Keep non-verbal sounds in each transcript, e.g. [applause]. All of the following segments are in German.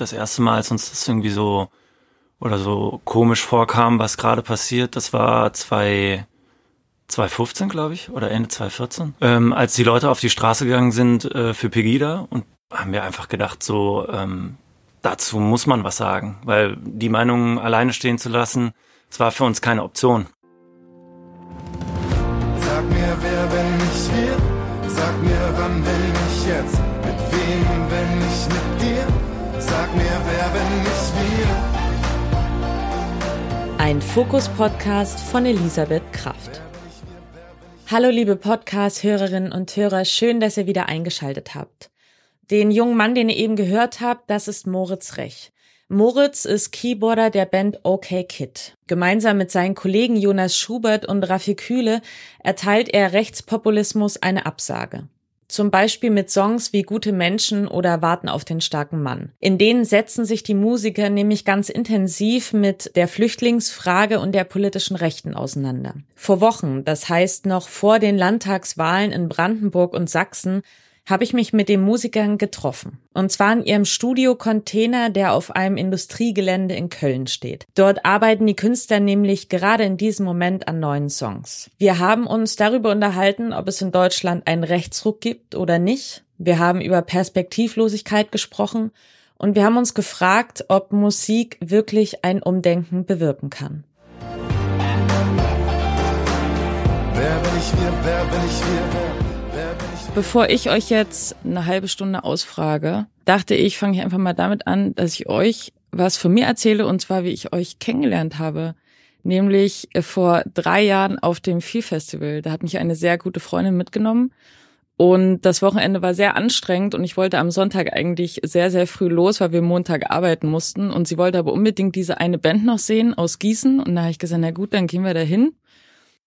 das erste Mal, als uns das irgendwie so oder so komisch vorkam, was gerade passiert, das war zwei 2015, glaube ich, oder Ende 2014, ähm, als die Leute auf die Straße gegangen sind äh, für Pegida und haben wir einfach gedacht, so ähm, dazu muss man was sagen, weil die Meinung alleine stehen zu lassen, das war für uns keine Option. Sag mir, wer, wenn nicht wir? Sag mir, wann, wenn nicht jetzt? Mit wem, wenn nicht mit? Sag mir, wer, wenn nicht wir? Ein Fokus-Podcast von Elisabeth Kraft. Hallo liebe Podcast-Hörerinnen und Hörer, schön, dass ihr wieder eingeschaltet habt. Den jungen Mann, den ihr eben gehört habt, das ist Moritz Rech. Moritz ist Keyboarder der Band OK Kid. Gemeinsam mit seinen Kollegen Jonas Schubert und Raffi Kühle erteilt er Rechtspopulismus eine Absage. Zum Beispiel mit Songs wie Gute Menschen oder Warten auf den starken Mann. In denen setzen sich die Musiker nämlich ganz intensiv mit der Flüchtlingsfrage und der politischen Rechten auseinander. Vor Wochen, das heißt noch vor den Landtagswahlen in Brandenburg und Sachsen, habe ich mich mit den Musikern getroffen. Und zwar in ihrem Studio-Container, der auf einem Industriegelände in Köln steht. Dort arbeiten die Künstler nämlich gerade in diesem Moment an neuen Songs. Wir haben uns darüber unterhalten, ob es in Deutschland einen Rechtsruck gibt oder nicht. Wir haben über Perspektivlosigkeit gesprochen und wir haben uns gefragt, ob Musik wirklich ein Umdenken bewirken kann. Wer bin ich wir, wer bin ich wir, wer Bevor ich euch jetzt eine halbe Stunde ausfrage, dachte ich, fange ich einfach mal damit an, dass ich euch was von mir erzähle und zwar, wie ich euch kennengelernt habe. Nämlich vor drei Jahren auf dem Vieh Festival. Da hat mich eine sehr gute Freundin mitgenommen. Und das Wochenende war sehr anstrengend und ich wollte am Sonntag eigentlich sehr, sehr früh los, weil wir Montag arbeiten mussten. Und sie wollte aber unbedingt diese eine Band noch sehen aus Gießen. Und da habe ich gesagt, na gut, dann gehen wir da hin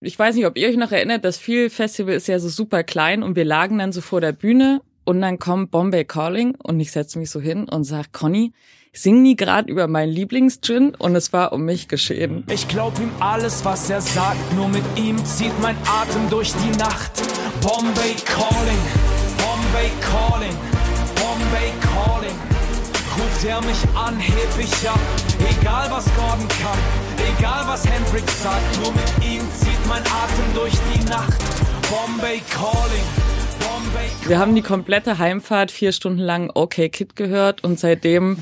ich weiß nicht, ob ihr euch noch erinnert, das Feel Festival ist ja so super klein und wir lagen dann so vor der Bühne und dann kommt Bombay Calling und ich setze mich so hin und sag, Conny, sing nie gerade über meinen Lieblingsgin und es war um mich geschehen. Ich glaub ihm alles, was er sagt, nur mit ihm zieht mein Atem durch die Nacht. Bombay Calling, Bombay Calling, Bombay Calling. Ruft er mich an, heb ich ab, egal was Gordon kann. Egal was Hendrix sagt, nur mit ihm zieht mein Atem durch die Nacht. Bombay Calling. Bombay calling. Wir haben die komplette Heimfahrt vier Stunden lang OK Kid gehört und seitdem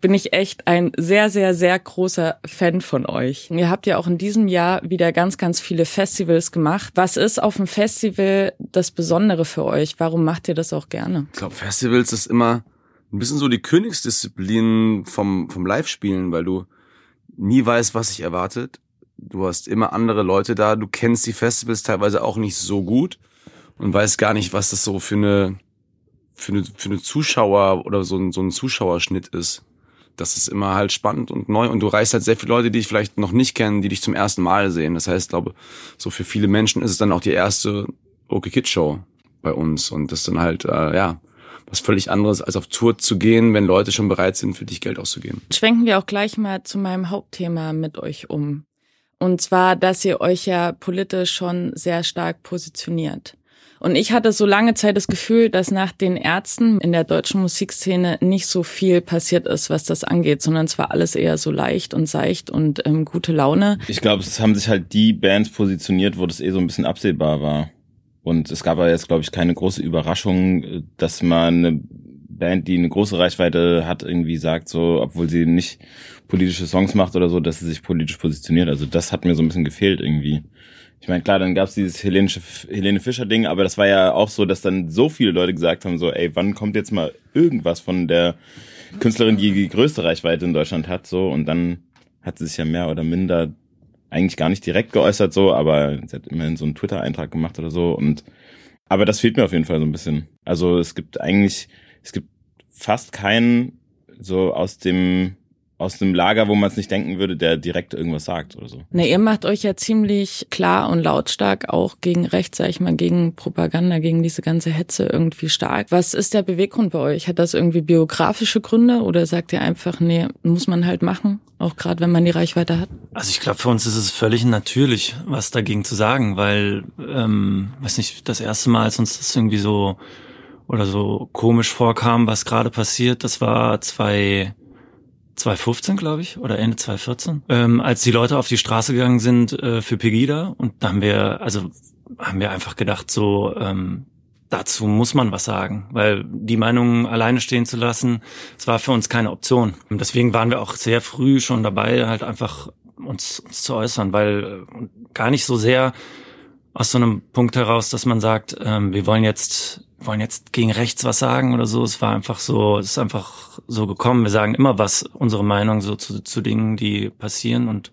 bin ich echt ein sehr, sehr, sehr großer Fan von euch. Ihr habt ja auch in diesem Jahr wieder ganz, ganz viele Festivals gemacht. Was ist auf dem Festival das Besondere für euch? Warum macht ihr das auch gerne? Ich glaube, Festivals ist immer ein bisschen so die Königsdisziplin vom, vom Live-Spielen, weil du nie weißt, was sich erwartet. Du hast immer andere Leute da. Du kennst die Festivals teilweise auch nicht so gut und weißt gar nicht, was das so für eine, für eine, für eine Zuschauer oder so ein, so ein Zuschauerschnitt ist. Das ist immer halt spannend und neu und du reißt halt sehr viele Leute, die dich vielleicht noch nicht kennen, die dich zum ersten Mal sehen. Das heißt, glaube, so für viele Menschen ist es dann auch die erste Okay Kid Show bei uns und das dann halt, äh, ja, was völlig anderes, als auf Tour zu gehen, wenn Leute schon bereit sind, für dich Geld auszugeben. Schwenken wir auch gleich mal zu meinem Hauptthema mit euch um. Und zwar, dass ihr euch ja politisch schon sehr stark positioniert. Und ich hatte so lange Zeit das Gefühl, dass nach den Ärzten in der deutschen Musikszene nicht so viel passiert ist, was das angeht, sondern es war alles eher so leicht und seicht und ähm, gute Laune. Ich glaube, es haben sich halt die Bands positioniert, wo das eh so ein bisschen absehbar war. Und es gab aber jetzt, glaube ich, keine große Überraschung, dass man eine Band, die eine große Reichweite hat, irgendwie sagt, so, obwohl sie nicht politische Songs macht oder so, dass sie sich politisch positioniert. Also das hat mir so ein bisschen gefehlt irgendwie. Ich meine, klar, dann gab's dieses Helenische, Helene Fischer-Ding, aber das war ja auch so, dass dann so viele Leute gesagt haben, so, ey, wann kommt jetzt mal irgendwas von der Künstlerin, die die größte Reichweite in Deutschland hat, so, und dann hat sie sich ja mehr oder minder eigentlich gar nicht direkt geäußert so, aber sie hat immerhin so einen Twitter-Eintrag gemacht oder so und aber das fehlt mir auf jeden Fall so ein bisschen. Also es gibt eigentlich, es gibt fast keinen so aus dem aus dem Lager, wo man es nicht denken würde, der direkt irgendwas sagt oder so. Ne, ihr macht euch ja ziemlich klar und lautstark auch gegen rechts, sag ich mal, gegen Propaganda, gegen diese ganze Hetze irgendwie stark. Was ist der Beweggrund bei euch? Hat das irgendwie biografische Gründe oder sagt ihr einfach, nee, muss man halt machen, auch gerade wenn man die Reichweite hat? Also ich glaube, für uns ist es völlig natürlich, was dagegen zu sagen, weil, ähm, weiß nicht, das erste Mal, als uns das irgendwie so oder so komisch vorkam, was gerade passiert, das war zwei 2015, glaube ich, oder Ende 2014, ähm, als die Leute auf die Straße gegangen sind äh, für Pegida. Und da haben wir, also haben wir einfach gedacht, so, ähm, dazu muss man was sagen, weil die Meinung alleine stehen zu lassen, es war für uns keine Option. Und deswegen waren wir auch sehr früh schon dabei, halt einfach uns, uns zu äußern, weil äh, gar nicht so sehr aus so einem Punkt heraus, dass man sagt, ähm, wir wollen jetzt wollen jetzt gegen rechts was sagen oder so. Es war einfach so, es ist einfach so gekommen. Wir sagen immer was, unsere Meinung so zu, zu Dingen, die passieren und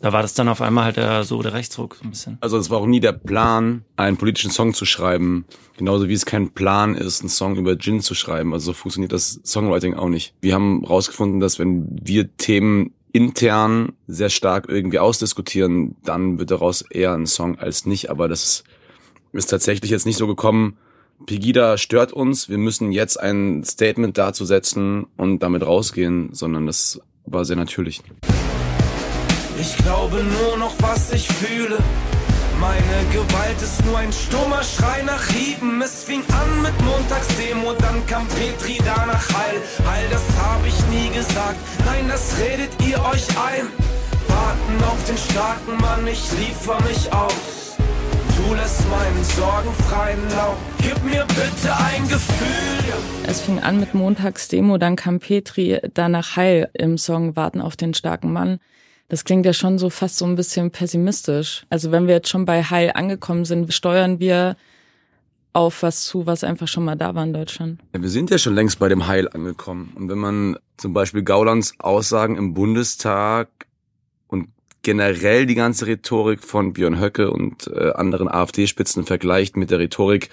da war das dann auf einmal halt der, so der Rechtsruck ein bisschen. Also es war auch nie der Plan, einen politischen Song zu schreiben. Genauso wie es kein Plan ist, einen Song über Gin zu schreiben. Also so funktioniert das Songwriting auch nicht. Wir haben rausgefunden, dass wenn wir Themen intern sehr stark irgendwie ausdiskutieren, dann wird daraus eher ein Song als nicht. Aber das ist, ist tatsächlich jetzt nicht so gekommen. Pegida stört uns, wir müssen jetzt ein Statement dazu setzen und damit rausgehen, sondern das war sehr natürlich. Ich glaube nur noch, was ich fühle. Meine Gewalt ist nur ein stummer Schrei nach Hieben. Es fing an mit Montagsdemo, dann kam Petri, danach Heil. Heil, das hab ich nie gesagt. Nein, das redet ihr euch ein. Warten auf den starken Mann, ich liefer mich aus. Du lässt meinen Sorgen freien Lauf. Gib mir bitte ein Gefühl. Es fing an mit Montagsdemo, dann kam Petri, danach Heil im Song Warten auf den starken Mann. Das klingt ja schon so fast so ein bisschen pessimistisch. Also wenn wir jetzt schon bei Heil angekommen sind, steuern wir auf was zu, was einfach schon mal da war in Deutschland. Ja, wir sind ja schon längst bei dem Heil angekommen. Und wenn man zum Beispiel Gaulands Aussagen im Bundestag und generell die ganze Rhetorik von Björn Höcke und äh, anderen AfD-Spitzen vergleicht mit der Rhetorik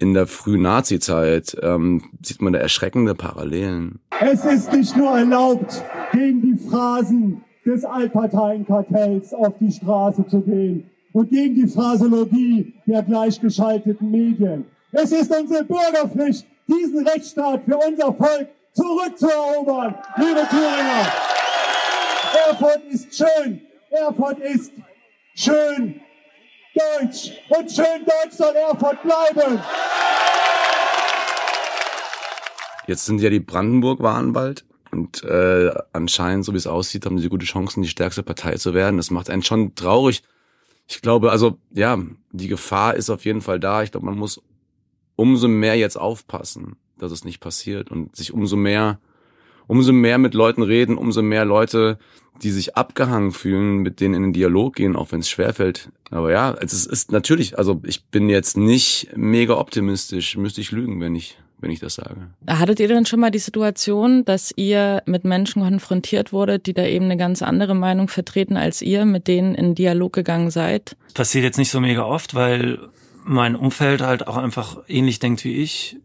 in der frühen Nazi-Zeit, ähm, sieht man da erschreckende Parallelen. Es ist nicht nur erlaubt, gegen die Phrasen des Allparteienkartells auf die Straße zu gehen und gegen die Phraseologie der gleichgeschalteten Medien. Es ist unsere Bürgerpflicht, diesen Rechtsstaat für unser Volk zurückzuerobern, liebe Thüringer. Erfurt ist schön. Erfurt ist schön deutsch. Und schön deutsch soll Erfurt bleiben. Jetzt sind ja die Brandenburg-Wahlen bald. Und äh, anscheinend, so wie es aussieht, haben sie gute Chancen, die stärkste Partei zu werden. Das macht einen schon traurig. Ich glaube, also ja, die Gefahr ist auf jeden Fall da. Ich glaube, man muss umso mehr jetzt aufpassen, dass es nicht passiert und sich umso mehr, umso mehr mit Leuten reden, umso mehr Leute, die sich abgehangen fühlen, mit denen in den Dialog gehen, auch wenn es schwerfällt. Aber ja, es ist natürlich, also ich bin jetzt nicht mega optimistisch, müsste ich lügen, wenn ich wenn ich das sage. Hattet ihr denn schon mal die Situation, dass ihr mit Menschen konfrontiert wurdet, die da eben eine ganz andere Meinung vertreten als ihr, mit denen in Dialog gegangen seid? Das passiert jetzt nicht so mega oft, weil mein Umfeld halt auch einfach ähnlich denkt wie ich.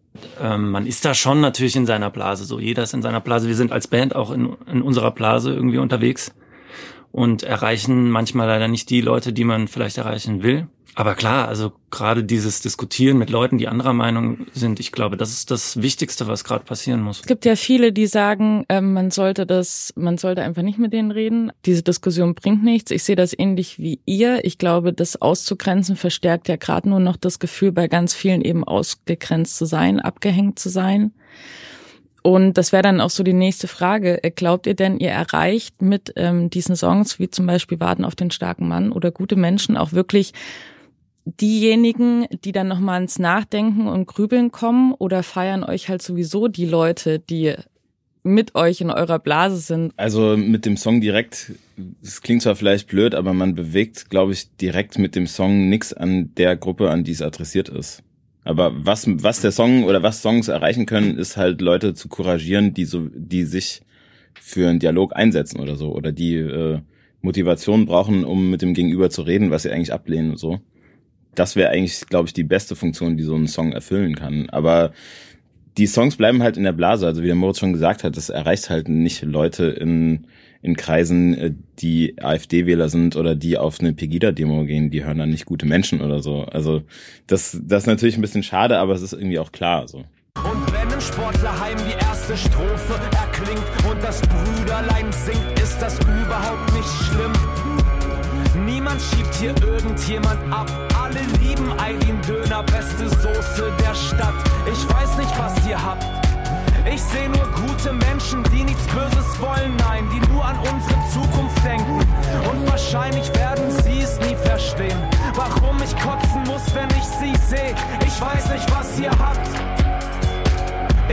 Ähm, man ist da schon natürlich in seiner Blase, so jeder ist in seiner Blase. Wir sind als Band auch in, in unserer Blase irgendwie unterwegs und erreichen manchmal leider nicht die Leute, die man vielleicht erreichen will. Aber klar, also gerade dieses Diskutieren mit Leuten, die anderer Meinung sind, ich glaube, das ist das Wichtigste, was gerade passieren muss. Es gibt ja viele, die sagen, äh, man sollte das, man sollte einfach nicht mit denen reden. Diese Diskussion bringt nichts. Ich sehe das ähnlich wie ihr. Ich glaube, das auszugrenzen verstärkt ja gerade nur noch das Gefühl, bei ganz vielen eben ausgegrenzt zu sein, abgehängt zu sein. Und das wäre dann auch so die nächste Frage. Glaubt ihr denn, ihr erreicht mit ähm, diesen Songs, wie zum Beispiel Warten auf den starken Mann oder gute Menschen, auch wirklich diejenigen, die dann nochmal ins Nachdenken und Grübeln kommen oder feiern euch halt sowieso die Leute, die mit euch in eurer Blase sind? Also mit dem Song direkt, es klingt zwar vielleicht blöd, aber man bewegt, glaube ich, direkt mit dem Song nichts an der Gruppe, an die es adressiert ist. Aber was, was der Song oder was Songs erreichen können, ist halt Leute zu couragieren, die so, die sich für einen Dialog einsetzen oder so, oder die äh, Motivation brauchen, um mit dem Gegenüber zu reden, was sie eigentlich ablehnen und so das wäre eigentlich, glaube ich, die beste Funktion, die so ein Song erfüllen kann. Aber die Songs bleiben halt in der Blase. Also wie der Moritz schon gesagt hat, das erreicht halt nicht Leute in, in Kreisen, äh, die AfD-Wähler sind oder die auf eine Pegida-Demo gehen. Die hören dann nicht gute Menschen oder so. Also das, das ist natürlich ein bisschen schade, aber es ist irgendwie auch klar so. Und wenn im Sportlerheim die erste Strophe erklingt und das Brüderlein singt, ist das überhaupt nicht schlimm. Niemand schiebt hier irgendjemand ab. Alle lieben Eileen Döner, beste Soße der Stadt. Ich weiß nicht, was ihr habt. Ich sehe nur gute Menschen, die nichts Böses wollen, nein, die nur an unsere Zukunft denken. Und wahrscheinlich werden sie es nie verstehen, warum ich kotzen muss, wenn ich sie sehe. Ich weiß nicht, was ihr habt.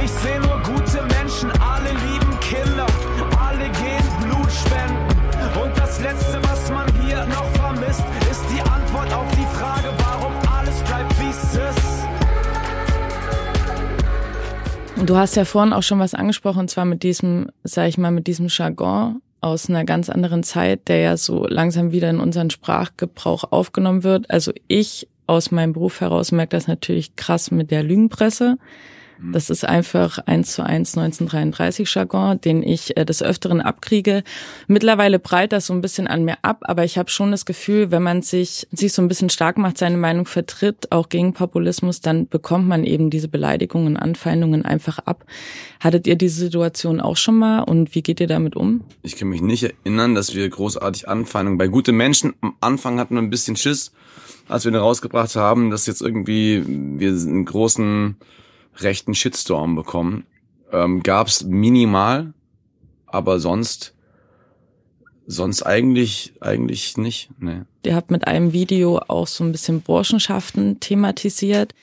Ich sehe nur gute Menschen, alle lieben Kinder, alle gehen Blut spenden. Und das Letzte, was man hier noch vermisst, Du hast ja vorhin auch schon was angesprochen, und zwar mit diesem, sag ich mal, mit diesem Jargon aus einer ganz anderen Zeit, der ja so langsam wieder in unseren Sprachgebrauch aufgenommen wird. Also ich aus meinem Beruf heraus merke das natürlich krass mit der Lügenpresse. Mhm. Das ist einfach eins zu eins 1933 Jargon, den ich äh, des Öfteren abkriege. Mittlerweile prallt das so ein bisschen an mir ab, aber ich habe schon das Gefühl, wenn man sich, sich so ein bisschen stark macht, seine Meinung vertritt, auch gegen Populismus, dann bekommt man eben diese Beleidigungen, Anfeindungen einfach ab. Hattet ihr diese Situation auch schon mal und wie geht ihr damit um? Ich kann mich nicht erinnern, dass wir großartig Anfeindungen bei gute Menschen am Anfang hatten wir ein bisschen Schiss, als wir ihn rausgebracht haben, dass jetzt irgendwie wir einen großen rechten Shitstorm bekommen. Ähm, gab's minimal, aber sonst sonst eigentlich eigentlich nicht. Nee. Ihr habt mit einem Video auch so ein bisschen Burschenschaften thematisiert.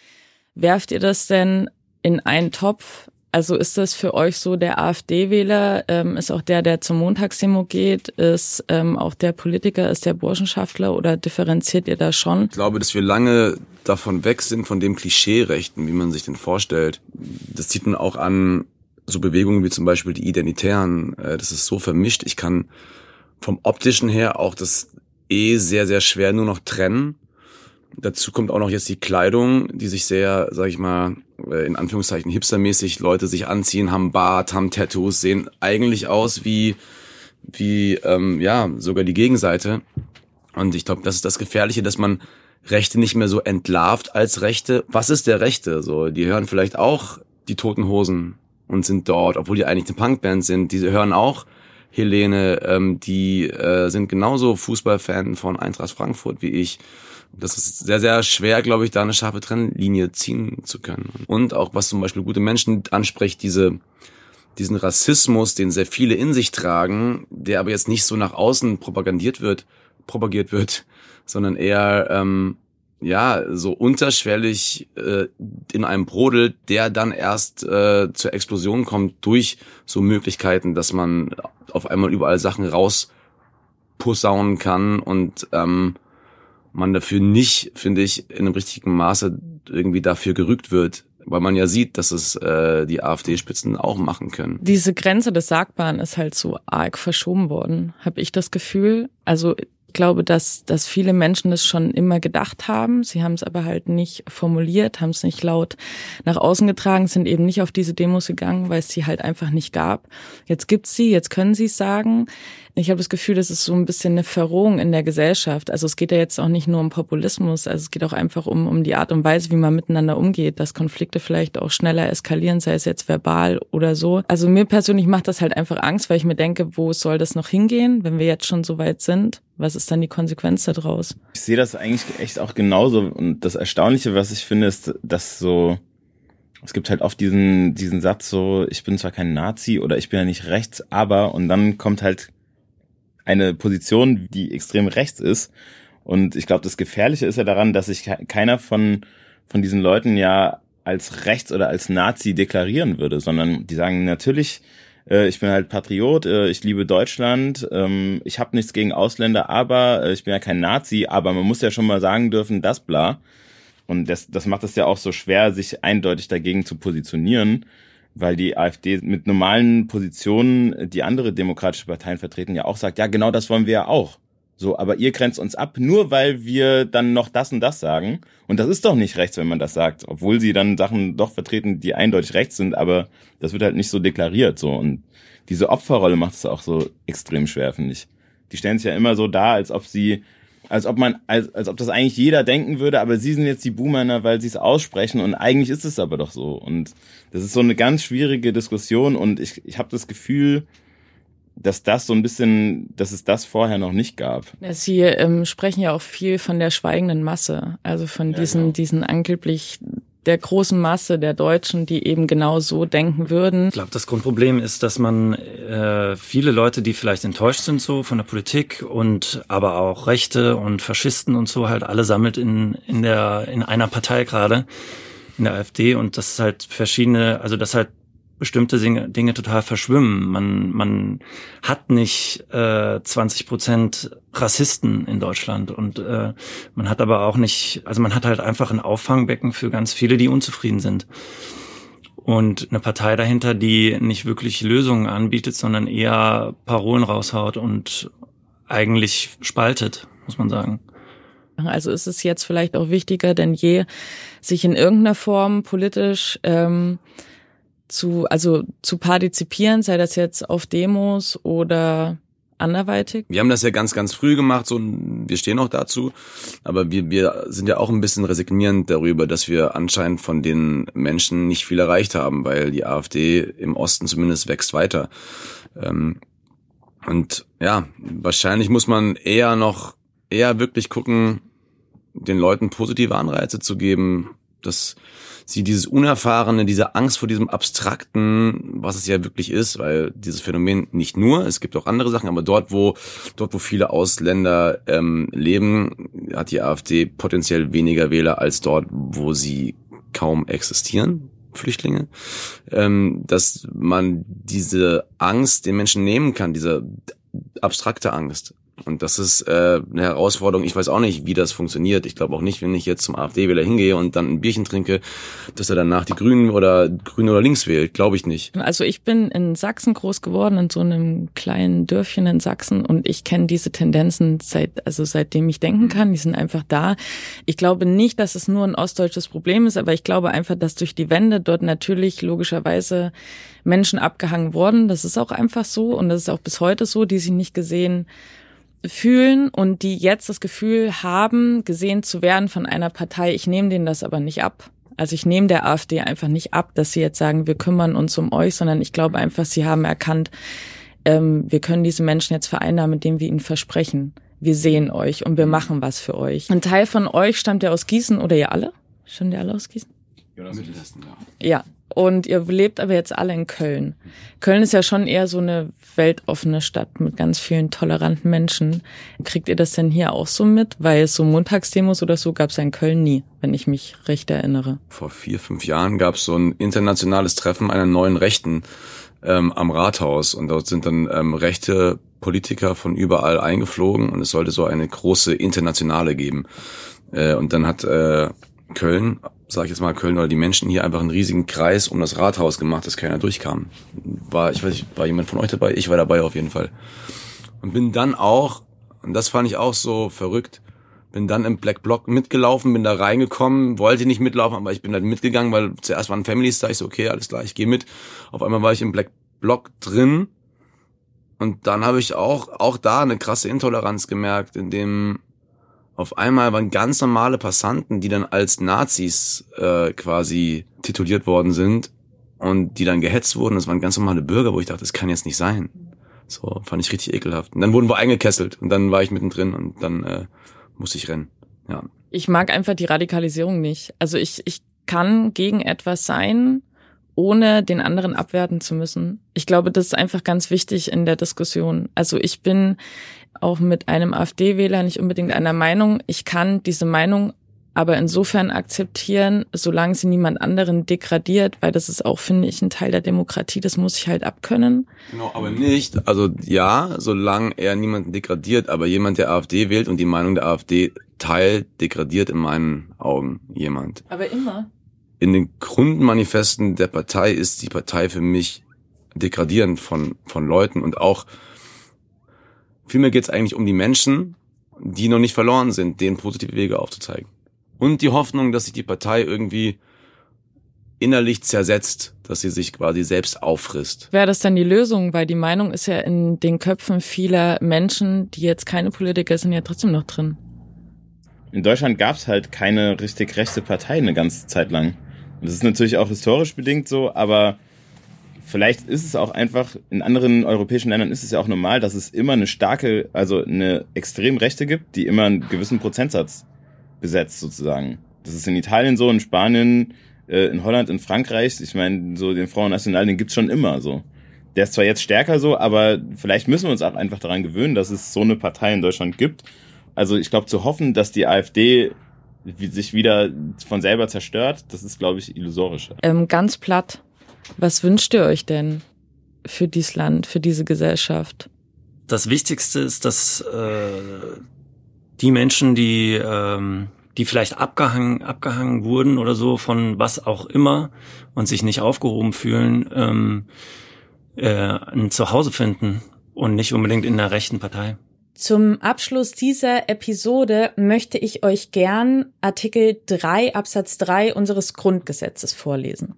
Werft ihr das denn in einen Topf? Also ist das für euch so der AfD-Wähler, ähm, ist auch der, der zum Montagsdemo geht, ist ähm, auch der Politiker, ist der Burschenschaftler oder differenziert ihr da schon? Ich glaube, dass wir lange davon weg sind, von dem Klischee-Rechten, wie man sich den vorstellt. Das zieht man auch an so Bewegungen wie zum Beispiel die Identitären. Äh, das ist so vermischt. Ich kann vom optischen her auch das eh sehr, sehr schwer nur noch trennen. Dazu kommt auch noch jetzt die Kleidung, die sich sehr, sag ich mal, in Anführungszeichen hipstermäßig Leute sich anziehen, haben Bart, haben Tattoos, sehen eigentlich aus wie, wie ähm, ja, sogar die Gegenseite. Und ich glaube, das ist das Gefährliche, dass man Rechte nicht mehr so entlarvt als Rechte. Was ist der Rechte? So, die hören vielleicht auch die Toten Hosen und sind dort, obwohl die eigentlich eine Punkband sind. Die hören auch Helene, ähm, die äh, sind genauso Fußballfan von Eintracht Frankfurt wie ich. Das ist sehr, sehr schwer, glaube ich, da eine scharfe Trennlinie ziehen zu können. Und auch was zum Beispiel gute Menschen anspricht, diese, diesen Rassismus, den sehr viele in sich tragen, der aber jetzt nicht so nach außen propagandiert wird, propagiert wird, [laughs] sondern eher ähm, ja so unterschwellig äh, in einem Brodel, der dann erst äh, zur Explosion kommt durch so Möglichkeiten, dass man auf einmal überall Sachen rausposaunen kann und ähm, man dafür nicht, finde ich, in einem richtigen Maße irgendwie dafür gerügt wird, weil man ja sieht, dass es äh, die AfD-Spitzen auch machen können. Diese Grenze des Sagbaren ist halt so arg verschoben worden, habe ich das Gefühl. Also glaube, dass, dass viele Menschen das schon immer gedacht haben. Sie haben es aber halt nicht formuliert, haben es nicht laut nach außen getragen, sind eben nicht auf diese Demos gegangen, weil es sie halt einfach nicht gab. Jetzt gibt's sie, jetzt können sie es sagen. Ich habe das Gefühl, das ist so ein bisschen eine Verrohung in der Gesellschaft. Also es geht ja jetzt auch nicht nur um Populismus, also es geht auch einfach um, um die Art und Weise, wie man miteinander umgeht, dass Konflikte vielleicht auch schneller eskalieren, sei es jetzt verbal oder so. Also mir persönlich macht das halt einfach Angst, weil ich mir denke, wo soll das noch hingehen, wenn wir jetzt schon so weit sind? Was ist dann die Konsequenz daraus? Ich sehe das eigentlich echt auch genauso. Und das Erstaunliche, was ich finde, ist, dass so, es gibt halt oft diesen, diesen Satz so, ich bin zwar kein Nazi oder ich bin ja nicht rechts, aber, und dann kommt halt eine Position, die extrem rechts ist. Und ich glaube, das Gefährliche ist ja daran, dass sich keiner von, von diesen Leuten ja als rechts oder als Nazi deklarieren würde, sondern die sagen natürlich, äh, ich bin halt Patriot, äh, ich liebe Deutschland, ähm, ich habe nichts gegen Ausländer, aber äh, ich bin ja kein Nazi, aber man muss ja schon mal sagen dürfen, das bla. Und das, das macht es ja auch so schwer, sich eindeutig dagegen zu positionieren weil die AfD mit normalen Positionen, die andere demokratische Parteien vertreten, ja auch sagt, ja, genau das wollen wir ja auch. So, aber ihr grenzt uns ab, nur weil wir dann noch das und das sagen. Und das ist doch nicht rechts, wenn man das sagt, obwohl sie dann Sachen doch vertreten, die eindeutig rechts sind, aber das wird halt nicht so deklariert, so. Und diese Opferrolle macht es auch so extrem schwer, finde ich. Die stellen sich ja immer so dar, als ob sie als ob man, als, als ob das eigentlich jeder denken würde, aber sie sind jetzt die Boomer, weil sie es aussprechen und eigentlich ist es aber doch so. Und das ist so eine ganz schwierige Diskussion und ich, ich habe das Gefühl, dass das so ein bisschen, dass es das vorher noch nicht gab. Sie ähm, sprechen ja auch viel von der schweigenden Masse, also von diesen, ja, genau. diesen angeblich der großen Masse der Deutschen, die eben genau so denken würden. Ich glaube, das Grundproblem ist, dass man äh, viele Leute, die vielleicht enttäuscht sind so von der Politik und aber auch Rechte und Faschisten und so halt alle sammelt in in der in einer Partei gerade in der AfD und das ist halt verschiedene, also das halt bestimmte Dinge, Dinge total verschwimmen. Man, man hat nicht äh, 20 Prozent Rassisten in Deutschland und äh, man hat aber auch nicht, also man hat halt einfach ein Auffangbecken für ganz viele, die unzufrieden sind. Und eine Partei dahinter, die nicht wirklich Lösungen anbietet, sondern eher Parolen raushaut und eigentlich spaltet, muss man sagen. Also ist es jetzt vielleicht auch wichtiger denn je, sich in irgendeiner Form politisch ähm, zu, also zu partizipieren, sei das jetzt auf Demos oder anderweitig? Wir haben das ja ganz, ganz früh gemacht, so wir stehen auch dazu, aber wir, wir sind ja auch ein bisschen resignierend darüber, dass wir anscheinend von den Menschen nicht viel erreicht haben, weil die AfD im Osten zumindest wächst weiter. Ähm, und ja, wahrscheinlich muss man eher noch, eher wirklich gucken, den Leuten positive Anreize zu geben, dass sie dieses Unerfahrene, diese Angst vor diesem Abstrakten, was es ja wirklich ist, weil dieses Phänomen nicht nur, es gibt auch andere Sachen, aber dort, wo dort, wo viele Ausländer ähm, leben, hat die AfD potenziell weniger Wähler als dort, wo sie kaum existieren. Flüchtlinge, ähm, dass man diese Angst den Menschen nehmen kann, diese abstrakte Angst. Und das ist äh, eine Herausforderung. Ich weiß auch nicht, wie das funktioniert. Ich glaube auch nicht, wenn ich jetzt zum AfD-Wähler hingehe und dann ein Bierchen trinke, dass er danach die Grünen oder Grüne oder Links wählt. Glaube ich nicht. Also ich bin in Sachsen groß geworden, in so einem kleinen Dörfchen in Sachsen und ich kenne diese Tendenzen seit, also seitdem ich denken kann. Die sind einfach da. Ich glaube nicht, dass es nur ein ostdeutsches Problem ist, aber ich glaube einfach, dass durch die Wende dort natürlich logischerweise Menschen abgehangen wurden. Das ist auch einfach so und das ist auch bis heute so, die sich nicht gesehen fühlen und die jetzt das Gefühl haben, gesehen zu werden von einer Partei. Ich nehme denen das aber nicht ab. Also ich nehme der AfD einfach nicht ab, dass sie jetzt sagen, wir kümmern uns um euch, sondern ich glaube einfach, sie haben erkannt, ähm, wir können diese Menschen jetzt vereinnahmen, indem wir ihnen versprechen, wir sehen euch und wir machen was für euch. Ein Teil von euch stammt ja aus Gießen oder ihr alle? Stammt ihr alle aus Gießen? Mittelhessen, ja. Ja, und ihr lebt aber jetzt alle in Köln. Köln ist ja schon eher so eine weltoffene Stadt mit ganz vielen toleranten Menschen. Kriegt ihr das denn hier auch so mit? Weil so Montagsdemos oder so gab es ja in Köln nie, wenn ich mich recht erinnere. Vor vier, fünf Jahren gab es so ein internationales Treffen einer neuen Rechten ähm, am Rathaus. Und dort sind dann ähm, rechte Politiker von überall eingeflogen und es sollte so eine große Internationale geben. Äh, und dann hat äh, Köln sag ich jetzt mal, Köln oder die Menschen hier einfach einen riesigen Kreis um das Rathaus gemacht, dass keiner durchkam. War, ich weiß nicht, war jemand von euch dabei? Ich war dabei auf jeden Fall. Und bin dann auch, und das fand ich auch so verrückt, bin dann im Black Block mitgelaufen, bin da reingekommen, wollte nicht mitlaufen, aber ich bin dann mitgegangen, weil zuerst waren Families da, ich so, okay, alles klar, ich gehe mit. Auf einmal war ich im Black Block drin und dann habe ich auch, auch da eine krasse Intoleranz gemerkt, in dem auf einmal waren ganz normale Passanten, die dann als Nazis äh, quasi tituliert worden sind und die dann gehetzt wurden. Das waren ganz normale Bürger, wo ich dachte, das kann jetzt nicht sein. So, fand ich richtig ekelhaft. Und dann wurden wir eingekesselt und dann war ich mittendrin und dann äh, musste ich rennen. Ja. Ich mag einfach die Radikalisierung nicht. Also ich, ich kann gegen etwas sein, ohne den anderen abwerten zu müssen. Ich glaube, das ist einfach ganz wichtig in der Diskussion. Also ich bin auch mit einem AfD-Wähler nicht unbedingt einer Meinung. Ich kann diese Meinung aber insofern akzeptieren, solange sie niemand anderen degradiert, weil das ist auch, finde ich, ein Teil der Demokratie, das muss ich halt abkönnen. Genau, aber nicht, also ja, solange er niemanden degradiert, aber jemand, der AfD wählt und die Meinung der AfD teilt, degradiert in meinen Augen jemand. Aber immer. In den Grundmanifesten der Partei ist die Partei für mich degradierend von, von Leuten und auch Vielmehr geht es eigentlich um die Menschen, die noch nicht verloren sind, denen positive Wege aufzuzeigen. Und die Hoffnung, dass sich die Partei irgendwie innerlich zersetzt, dass sie sich quasi selbst auffrisst. Wäre das dann die Lösung? Weil die Meinung ist ja in den Köpfen vieler Menschen, die jetzt keine Politiker sind, ja trotzdem noch drin. In Deutschland gab es halt keine richtig rechte Partei eine ganze Zeit lang. Das ist natürlich auch historisch bedingt so, aber vielleicht ist es auch einfach, in anderen europäischen Ländern ist es ja auch normal, dass es immer eine starke, also eine extrem Rechte gibt, die immer einen gewissen Prozentsatz besetzt sozusagen. Das ist in Italien so, in Spanien, Äh, in Holland, in Frankreich, ich meine, so den Front National, den gibt's schon immer so. Der ist zwar jetzt stärker so, aber vielleicht müssen wir uns auch einfach daran gewöhnen, dass es so eine Partei in Deutschland gibt. Also ich glaube, zu hoffen, dass die AfD sich wieder von selber zerstört, das ist, glaube ich, illusorisch. Ähm, ganz platt. Was wünscht ihr euch denn für dieses Land, für diese Gesellschaft? Das Wichtigste ist, dass äh, die Menschen, die ähm, die vielleicht abgehangen, abgehangen wurden oder so von was auch immer und sich nicht aufgehoben fühlen, ähm, äh, ein Zuhause finden und nicht unbedingt in der rechten Partei. Zum Abschluss dieser Episode möchte ich euch gern Artikel 3 Absatz 3 unseres Grundgesetzes vorlesen.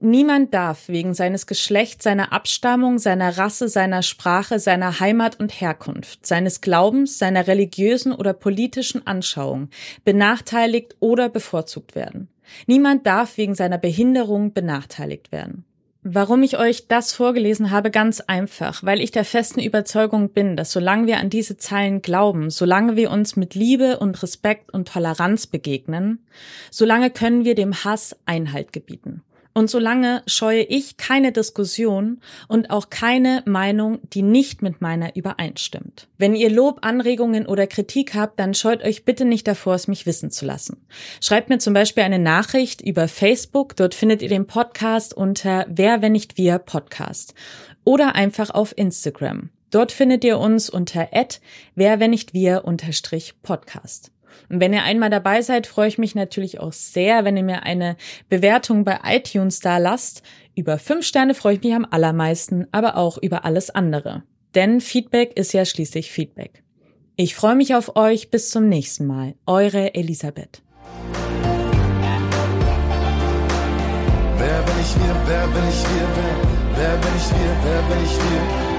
Niemand darf wegen seines Geschlechts, seiner Abstammung, seiner Rasse, seiner Sprache, seiner Heimat und Herkunft, seines Glaubens, seiner religiösen oder politischen Anschauung benachteiligt oder bevorzugt werden. Niemand darf wegen seiner Behinderung benachteiligt werden. Warum ich euch das vorgelesen habe, ganz einfach, weil ich der festen Überzeugung bin, dass solange wir an diese Zeilen glauben, solange wir uns mit Liebe und Respekt und Toleranz begegnen, solange können wir dem Hass Einhalt gebieten. Und solange scheue ich keine Diskussion und auch keine Meinung, die nicht mit meiner übereinstimmt. Wenn ihr Lob, Anregungen oder Kritik habt, dann scheut euch bitte nicht davor, es mich wissen zu lassen. Schreibt mir zum Beispiel eine Nachricht über Facebook, dort findet ihr den Podcast unter Wer, wenn nicht wir Podcast. Oder einfach auf Instagram. Dort findet ihr uns unter wer, Und wenn ihr einmal dabei seid, freue ich mich natürlich auch sehr, wenn ihr mir eine Bewertung bei iTunes da lasst. Über fünf Sterne freue ich mich am allermeisten, aber auch über alles andere. Denn Feedback ist ja schließlich Feedback. Ich freue mich auf euch. Bis zum nächsten Mal. Eure Elisabeth. Wer bin ich wir? Wer bin ich wir? Wer bin ich wir? Wer bin ich wir?